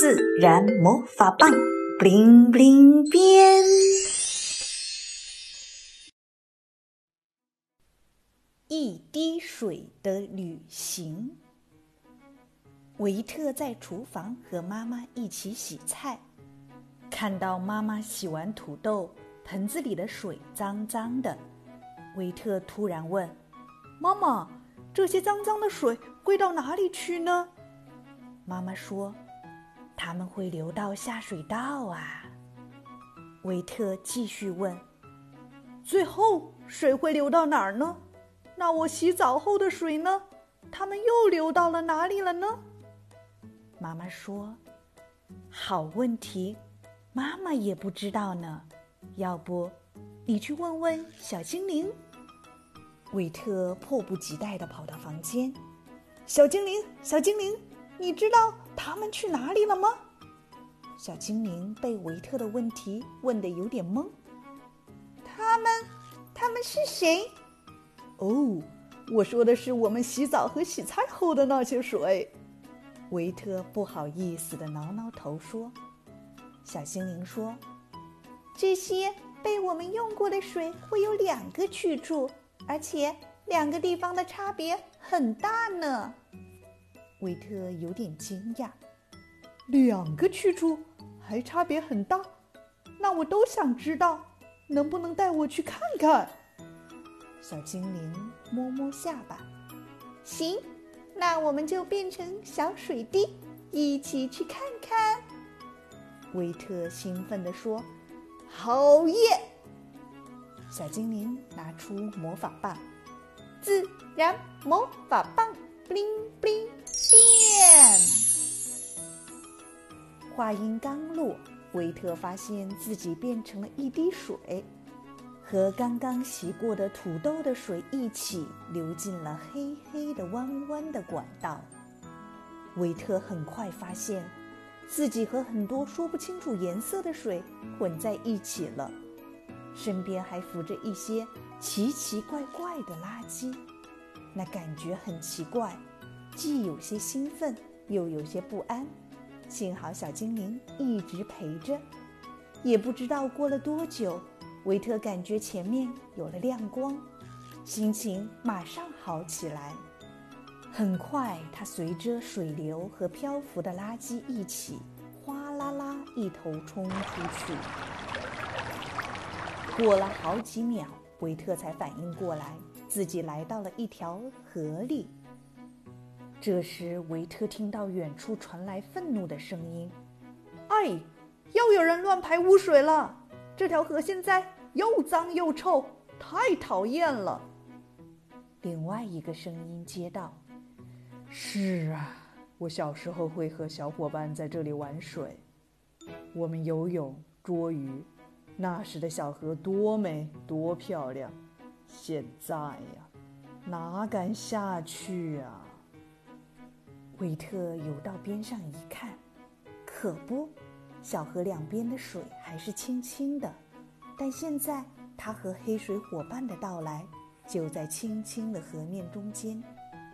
自然魔法棒，bling bling 变。一滴水的旅行。维特在厨房和妈妈一起洗菜，看到妈妈洗完土豆，盆子里的水脏脏的。维特突然问：“妈妈，这些脏脏的水归到哪里去呢？”妈妈说。他们会流到下水道啊！维特继续问：“最后水会流到哪儿呢？那我洗澡后的水呢？它们又流到了哪里了呢？”妈妈说：“好问题，妈妈也不知道呢。要不，你去问问小精灵。”维特迫不及待地跑到房间：“小精灵，小精灵。”你知道他们去哪里了吗？小精灵被维特的问题问得有点懵。他们，他们是谁？哦，我说的是我们洗澡和洗菜后的那些水。维特不好意思的挠挠头说：“小精灵说，这些被我们用过的水会有两个去处，而且两个地方的差别很大呢。”维特有点惊讶，两个去处还差别很大，那我都想知道，能不能带我去看看？小精灵摸摸下巴，行，那我们就变成小水滴，一起去看看。维特兴奋地说：“好耶！”小精灵拿出魔法棒，自然魔法棒，bling bling。话音刚落，维特发现自己变成了一滴水，和刚刚洗过的土豆的水一起流进了黑黑的弯弯的管道。维特很快发现，自己和很多说不清楚颜色的水混在一起了，身边还浮着一些奇奇怪怪的垃圾，那感觉很奇怪。既有些兴奋，又有些不安。幸好小精灵一直陪着。也不知道过了多久，维特感觉前面有了亮光，心情马上好起来。很快，他随着水流和漂浮的垃圾一起，哗啦啦一头冲出去。过了好几秒，维特才反应过来，自己来到了一条河里。这时，维特听到远处传来愤怒的声音：“哎，又有人乱排污水了！这条河现在又脏又臭，太讨厌了。”另外一个声音接道：“是啊，我小时候会和小伙伴在这里玩水，我们游泳、捉鱼，那时的小河多美多漂亮。现在呀，哪敢下去啊！”维特游到边上一看，可不，小河两边的水还是清清的。但现在他和黑水伙伴的到来，就在清清的河面中间，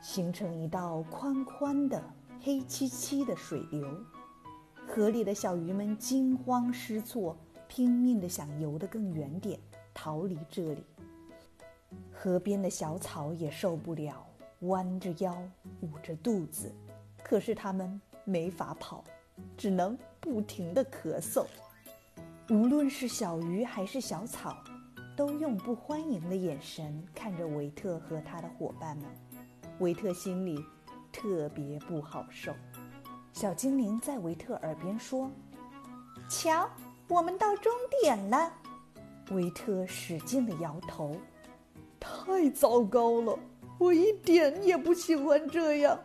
形成一道宽宽的、黑漆漆的水流。河里的小鱼们惊慌失措，拼命的想游得更远点，逃离这里。河边的小草也受不了，弯着腰，捂着肚子。可是他们没法跑，只能不停地咳嗽。无论是小鱼还是小草，都用不欢迎的眼神看着维特和他的伙伴们。维特心里特别不好受。小精灵在维特耳边说：“瞧，我们到终点了。”维特使劲地摇头：“太糟糕了，我一点也不喜欢这样。”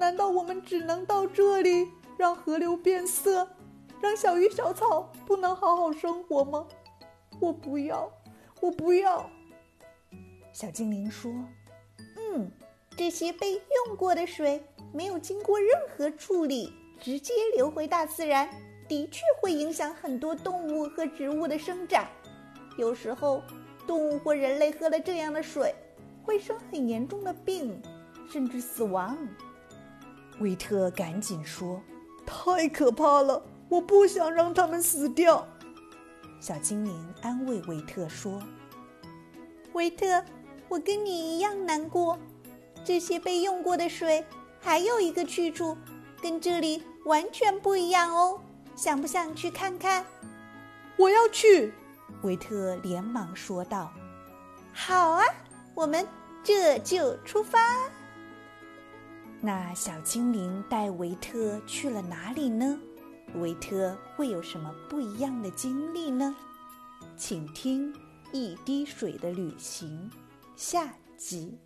难道我们只能到这里，让河流变色，让小鱼小草不能好好生活吗？我不要，我不要。小精灵说：“嗯，这些被用过的水没有经过任何处理，直接流回大自然，的确会影响很多动物和植物的生长。有时候，动物或人类喝了这样的水，会生很严重的病，甚至死亡。”维特赶紧说：“太可怕了，我不想让他们死掉。小精灵安慰维特说：“维特，我跟你一样难过。这些被用过的水还有一个去处，跟这里完全不一样哦。想不想去看看？”我要去，维特连忙说道。“好啊，我们这就出发。”那小精灵带维特去了哪里呢？维特会有什么不一样的经历呢？请听《一滴水的旅行》下集。